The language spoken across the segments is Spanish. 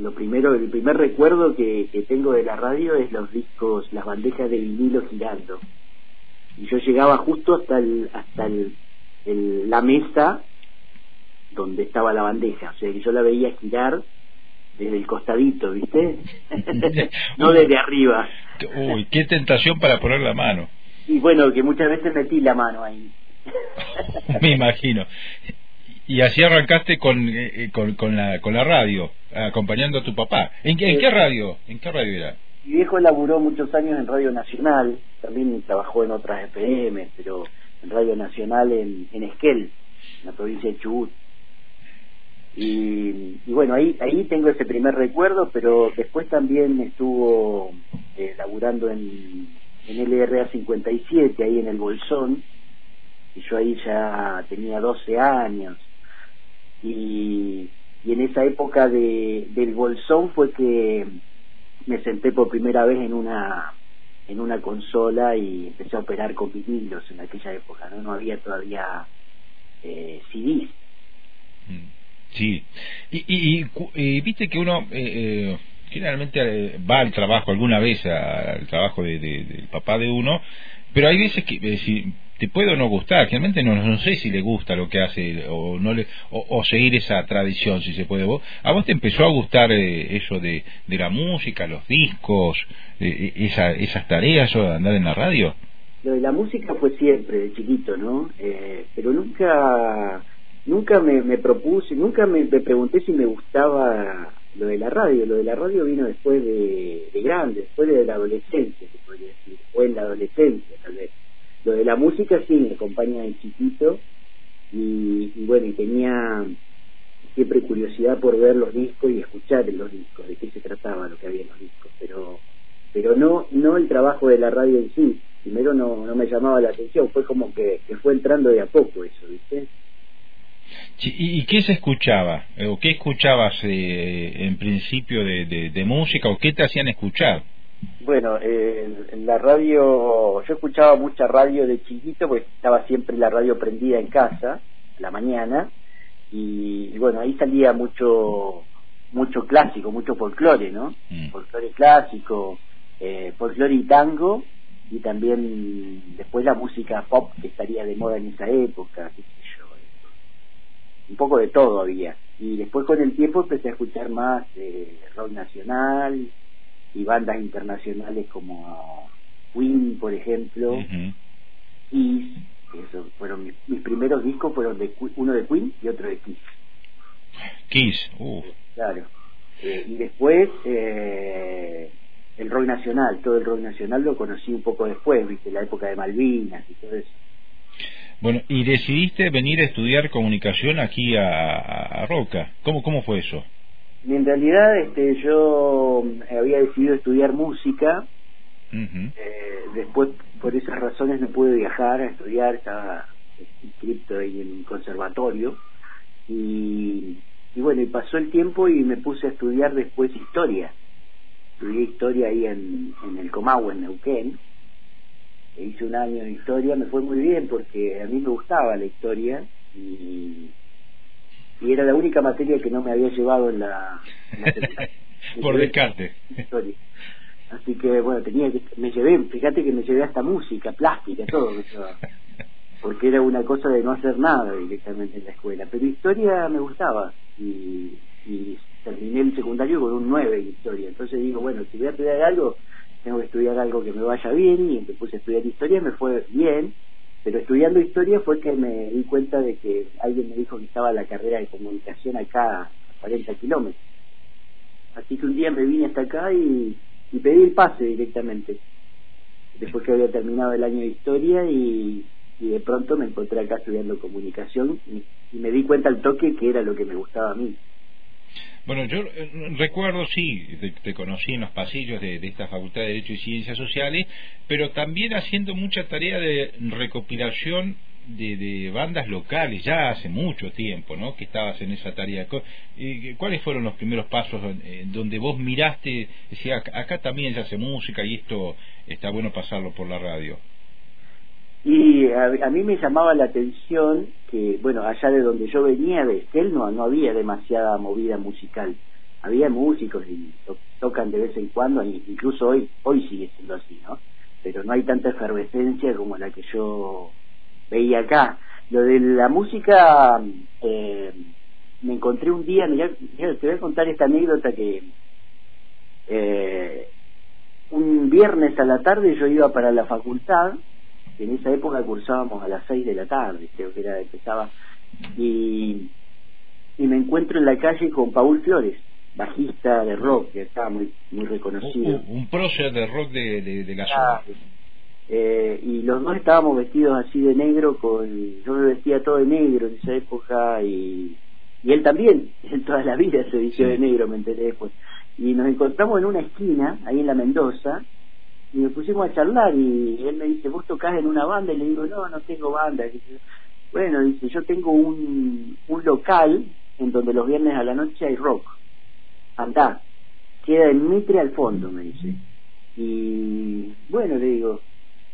lo primero, el primer recuerdo que, que tengo de la radio es los discos, las bandejas de vinilo girando. Y yo llegaba justo hasta el, hasta el, la mesa donde estaba la bandeja, o sea que yo la veía girar desde el costadito, ¿viste? no desde arriba. Uy, qué tentación para poner la mano. Y bueno, que muchas veces metí la mano ahí. Me imagino. Y así arrancaste con, eh, con, con, la, con la radio, acompañando a tu papá. ¿En, qué, ¿En qué radio? ¿En qué radio era? Mi viejo laburó muchos años en Radio Nacional, también trabajó en otras FM, pero en Radio Nacional en, en Esquel, en la provincia de Chubut. Y, bueno, ahí, ahí tengo ese primer recuerdo, pero después también estuvo eh, laburando en, en LRA 57, ahí en el Bolsón, y yo ahí ya tenía 12 años. Y, y en esa época de, del Bolsón fue que me senté por primera vez en una en una consola y empecé a operar con vinilos en aquella época, ¿no? No había todavía eh, CDs. Mm. Sí, y, y, viste que uno eh, eh generalmente eh, va al trabajo alguna vez al trabajo de, del papá de uno, pero hay veces que eh, te puede o no gustar, generalmente no, no sé si le gusta lo que hace o no le o, seguir esa tradición si se puede. ¿A vos te empezó a gustar eso de, de la música, los discos, esa, esas tareas o andar en la radio? Lo de la música fue siempre, de chiquito, ¿no? pero nunca nunca me, me propuse, nunca me, pregunté si me gustaba lo de la radio. Lo de la radio vino después de, de grande, después de la adolescencia, se podría decir, o en la adolescencia tal vez. Lo de la música sí me acompaña de chiquito y, bueno, y tenía siempre curiosidad por ver los discos y escuchar los discos, de qué se trataba lo que había en los discos, pero pero no no el trabajo de la radio en sí. Primero no, no me llamaba la atención, fue como que, que fue entrando de a poco eso, ¿viste? ¿Y, qué se escuchaba? Eh, ¿O qué escuchabas eh, en principio de, de, música? ¿O qué te hacían escuchar? Bueno, eh, en la radio, yo escuchaba mucha radio de chiquito, porque estaba siempre la radio prendida en casa, la mañana, y, bueno, ahí salía mucho mucho clásico, mucho folclore, ¿no? Mm. Folclore clásico, eh, folclore y tango, y también después la música pop que estaría de moda en esa época, un poco de todo había. Y después con el tiempo empecé a escuchar más eh, rock nacional y bandas internacionales como Queen, por ejemplo, y eso fueron mis, primeros discos fueron de uno de Queen y otro de Kiss. Kiss, uh. Claro. Eh, y después eh, el rock nacional, todo el rock nacional lo conocí un poco después, viste, la época de Malvinas y todo eso. Bueno, y decidiste venir a estudiar comunicación aquí a, Roca. ¿Cómo, ¿Cómo fue eso? En realidad este, yo había decidido estudiar música. eh, después, por esas razones, no pude viajar a estudiar. Estaba inscrito ahí en un conservatorio. Y, y bueno, y pasó el tiempo y me puse a estudiar después historia. Estudié historia ahí en, en el Comahue, en Neuquén hice un año de historia, me fue muy bien porque a mí me gustaba la historia y, y era la única materia que no me había llevado en la... Por descarte. Historia. Así que bueno, tenía que, me llevé, fíjate que me llevé hasta música, plástica, todo, porque era una cosa de no hacer nada directamente en la escuela, pero historia me gustaba. Y, y terminé el secundario con un 9 en historia, entonces digo, bueno, si voy a estudiar algo, tengo que estudiar algo que me vaya bien. Y me puse a estudiar historia, me fue bien, pero estudiando historia fue que me di cuenta de que alguien me dijo que estaba la carrera de comunicación acá a 40 kilómetros. Así que un día me vine hasta acá y, pedí el pase directamente, después que había terminado el año de historia y, de pronto me encontré acá estudiando comunicación y me di cuenta al toque que era lo que me gustaba a mí. Bueno, yo eh, recuerdo, sí, te, conocí en los pasillos de, esta Facultad de Derecho y Ciencias Sociales, pero también haciendo mucha tarea de recopilación de, bandas locales, ya hace mucho tiempo, ¿no? Que estabas en esa tarea. ¿Cuáles fueron los primeros pasos donde vos miraste, decía, acá también se hace música y esto está bueno pasarlo por la radio? Y a, mí me llamaba la atención que, bueno, allá de donde yo venía, de Estel, no, había demasiada movida musical. había músicos y tocan de vez en cuando, incluso hoy, hoy sigue siendo así, ¿no? Pero no hay tanta efervescencia como la que yo veía acá. Lo de la música, eh, me encontré un día, mirá, te voy a contar esta anécdota que eh, un viernes a la tarde yo iba para la facultad, en esa época cursábamos a las seis de la tarde, creo que era, empezaba, y, y me encuentro en la calle con Paul Flores, bajista de rock, que estaba muy muy reconocido. Un, un de rock de, de, la zona. Eh, y los dos estábamos vestidos así de negro, con yo me vestía todo de negro en esa época y, y él también, en toda la vida se vistió de negro, me enteré después. Y nos encontramos en una esquina, ahí en la Mendoza, y nos pusimos a charlar y él me dice, vos tocás en una banda y le digo, no, no tengo banda. bueno, dice, yo tengo un, un local en donde los viernes a la noche hay rock andá, queda en Mitre al fondo, me dice. Y bueno, le digo,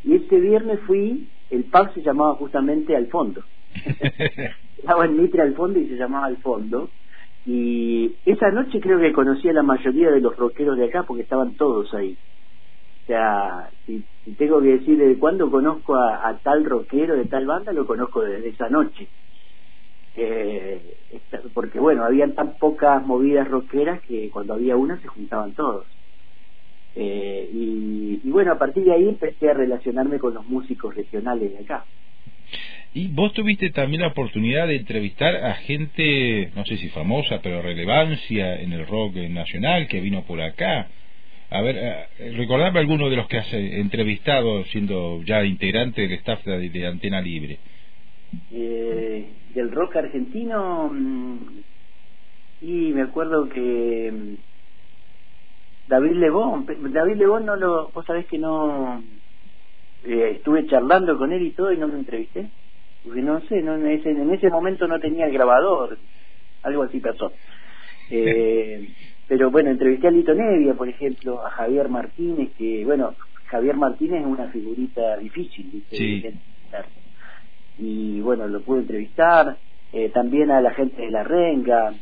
y este viernes fui, el pub se llamaba justamente al fondo. Estaba en Mitre al fondo y se llamaba al fondo. Y esa noche creo que conocí a la mayoría de los rockeros de acá porque estaban todos ahí. O sea, si, tengo que decir de cuándo conozco a, tal rockero de tal banda, lo conozco desde esa noche eh, porque bueno, habían tan pocas movidas rockeras que cuando había una se juntaban todos. Eh, y, bueno, a partir de ahí empecé a relacionarme con los músicos regionales de acá. Y vos tuviste también la oportunidad de entrevistar a gente, no sé si famosa, pero relevancia en el rock nacional que vino por acá. A ver, eh, recordame alguno de los que has eh, entrevistado siendo ya integrante del staff de Antena Libre eh, del rock argentino mm, y me acuerdo que mm, David Lebón, David Lebón no lo, vos sabés que no eh, estuve charlando con él y todo y no me entrevisté, porque no sé, no, en, ese, en ese momento no tenía el grabador, algo así pasó. Eh, pero bueno, entrevisté a Lito Nevia, por ejemplo, a Javier Martínez, que bueno, Javier Martínez es una figurita difícil, ¿viste? y bueno, lo pude entrevistar, eh, también a la gente de La Renga,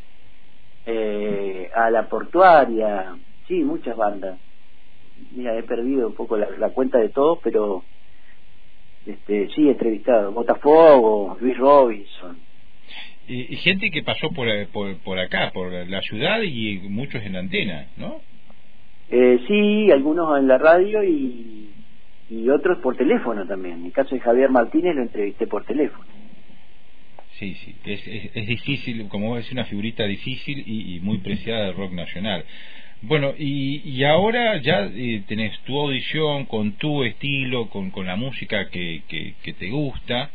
eh, a la Portuaria, sí, muchas bandas. Mira, he perdido un poco la, cuenta de todos, pero este, sí, he entrevistado. Botafogo, Luis Robinson. Y, gente que pasó por, por, por acá, por la ciudad y muchos en la antena, ¿no? Eh, sí, algunos en la radio y y otros por teléfono también. En el caso de Javier Martínez lo entrevisté por teléfono. Sí, sí, es, es, difícil, como decís, una figurita difícil y, muy preciada del rock nacional. Bueno, y, y ahora ya eh, tenés tu audición con tu estilo, con, con la música que, que, te gusta,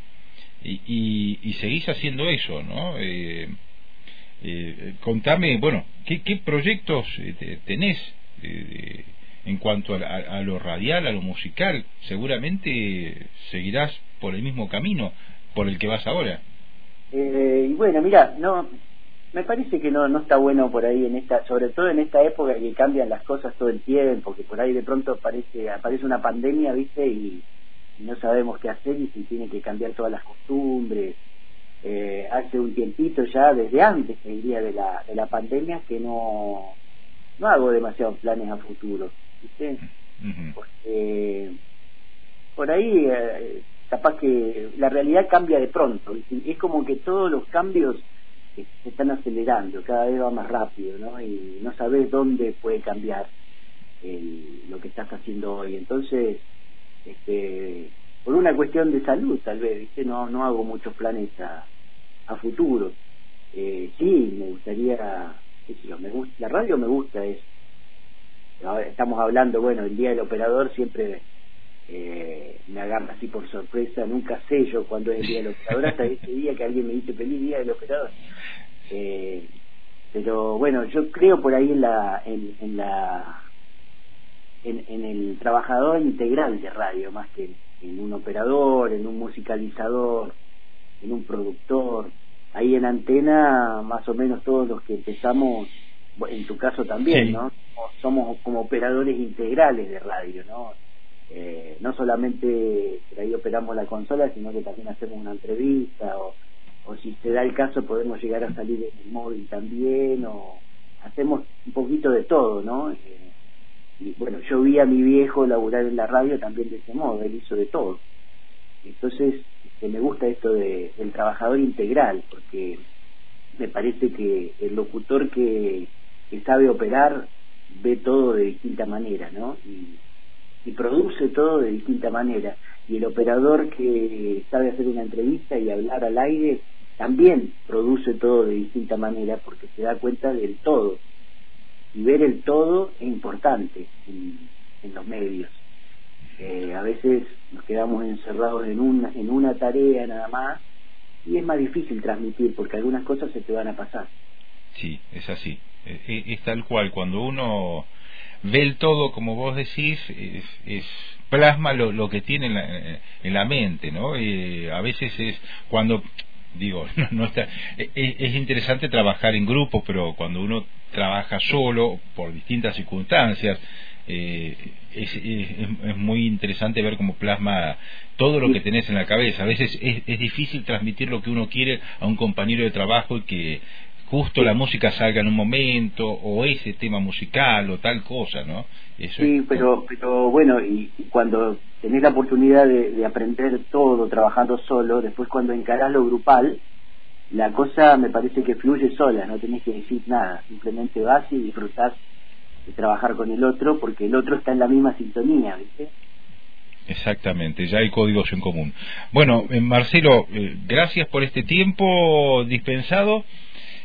y, y, seguís haciendo eso, ¿no? Eh, eh, contame, bueno, ¿qué, qué proyectos tenés? en cuanto a, lo radial, a lo musical, seguramente seguirás por el mismo camino por el que vas ahora. Eh, y bueno, mira, no, me parece que no, no está bueno por ahí en esta, sobre todo en esta época que cambian las cosas todo el tiempo, que por ahí de pronto aparece, aparece una pandemia, viste, y, no sabemos qué hacer y si tiene que cambiar todas las costumbres. Eh, hace un tiempito ya, desde antes, te diría, de la, de la pandemia, que no, no hago demasiados planes a futuro. ¿viste? Porque por ahí eh, capaz que la realidad cambia de pronto, es como que todos los cambios se están acelerando, cada vez va más rápido, ¿no? Y no sabes dónde puede cambiar lo que estás haciendo hoy. Entonces, este, por una cuestión de salud, tal vez, ¿viste? No, no hago muchos planes a, a futuro. Eh, sí, me gustaría, me gusta, la radio me gusta, es estamos hablando, bueno, el día del operador siempre eh, me agarra así por sorpresa, nunca sé yo cuándo es el día del operador, hasta ese día que alguien me dice feliz día del operador. Eh, pero bueno, yo creo por ahí en la, en, en la, en, en, el trabajador integral de radio, más que en un operador, en un musicalizador, en un productor. Ahí en antena, más o menos todos los que empezamos, en tu caso también, ¿no? somos como operadores integrales de radio, ¿no? Eh, no solamente ahí operamos la consola, sino que también hacemos una entrevista o, o si se da el caso podemos llegar a salir en el móvil también o, hacemos un poquito de todo, ¿no? Eh, y bueno, yo vi a mi viejo laburar en la radio también de ese modo, él hizo de todo. Entonces, este, me gusta esto de, del trabajador integral, porque me parece que el locutor que, que sabe operar ve todo de distinta manera, ¿no? Y, y produce todo de distinta manera. Y el operador que sabe hacer una entrevista y hablar al aire también produce todo de distinta manera porque se da cuenta del todo. Y ver el todo es importante en, los medios. Eh, a veces nos quedamos encerrados en una, en una tarea nada más y es más difícil transmitir porque algunas cosas se te van a pasar. Sí, es así. Es, tal cual. Cuando uno ve el todo, como vos decís, es, plasma lo, lo, que tiene en la, en la mente, ¿no? Eh, a veces es cuando digo, no, está, e, e, es, interesante trabajar en grupo, pero cuando uno trabaja solo, por distintas circunstancias, eh, es, es, muy interesante ver cómo plasma todo lo que tenés en la cabeza. A veces es, es difícil transmitir lo que uno quiere a un compañero de trabajo y que justo la música salga en un momento o ese tema musical o tal cosa, ¿no? sí, pero, pero bueno, y, cuando tenés la oportunidad de, aprender todo trabajando solo, después cuando encarás lo grupal, la cosa me parece que fluye sola, no tenés que decir nada, simplemente vas y disfrutás de trabajar con el otro porque el otro está en la misma sintonía, ¿viste? Exactamente, ya hay códigos en común. Bueno, eh, Marcelo, eh, gracias por este tiempo dispensado.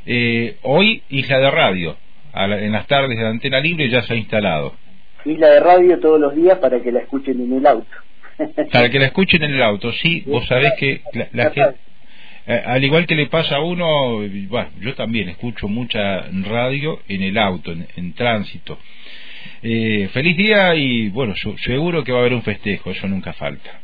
Eh, hoy Isla de Radio, en las tardes de Antena Libre ya se ha instalado. Isla de Radio todos los días para que la escuchen en el auto. para que la escuchen en el auto, sí, vos sabés que la, gente, eh, al igual que le pasa a uno, bueno, yo también escucho mucha radio en el auto, en, tránsito. Eh, feliz día y bueno, seguro que va a haber un festejo, eso nunca falta.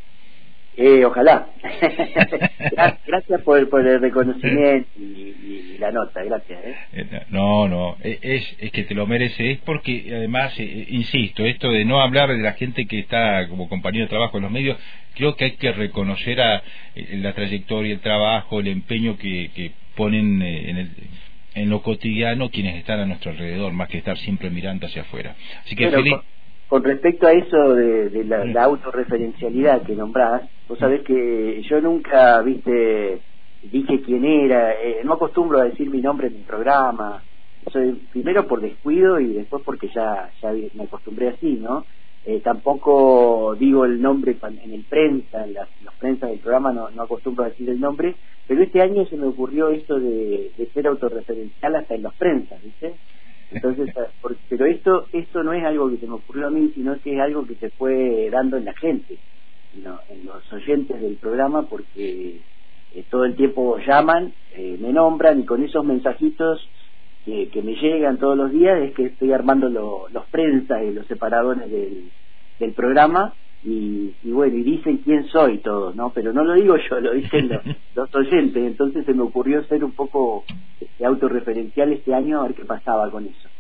Eh, ojalá. gracias por, por, el reconocimiento y, la nota, gracias. ¿eh? eh no, no, e, es, es que te lo merece, es porque además, eh, insisto, esto de no hablar de la gente que está como compañero de trabajo en los medios, creo que hay que reconocer a, la trayectoria, el trabajo, el empeño que, que ponen en el en lo cotidiano quienes están a nuestro alrededor, más que estar siempre mirando hacia afuera. Así que feliz con respecto a eso de, la, autorreferencialidad que nombrás, vos sabés que yo nunca, viste, dije quién era, eh, no acostumbro a decir mi nombre en mi programa, soy primero por descuido y después porque ya, ya me acostumbré así, ¿no? Eh, tampoco digo el nombre en el prensa, en las, prensas del programa no, no, acostumbro a decir el nombre, pero este año se me ocurrió esto de, de ser autorreferencial hasta en las prensas, ¿viste? Entonces, ah, pero esto esto no es algo que se me ocurrió a mí, sino que es algo que se fue dando en la gente, en los oyentes del programa, porque eh, todo el tiempo llaman, eh, me nombran y con esos mensajitos que, que, me llegan todos los días es que estoy armando los prensas y los separadores del, del programa y, bueno, y dicen quién soy todos, ¿no? Pero no lo digo yo, lo dicen los, los oyentes, entonces se me ocurrió ser un poco este, autorreferencial este año a ver qué pasaba con eso.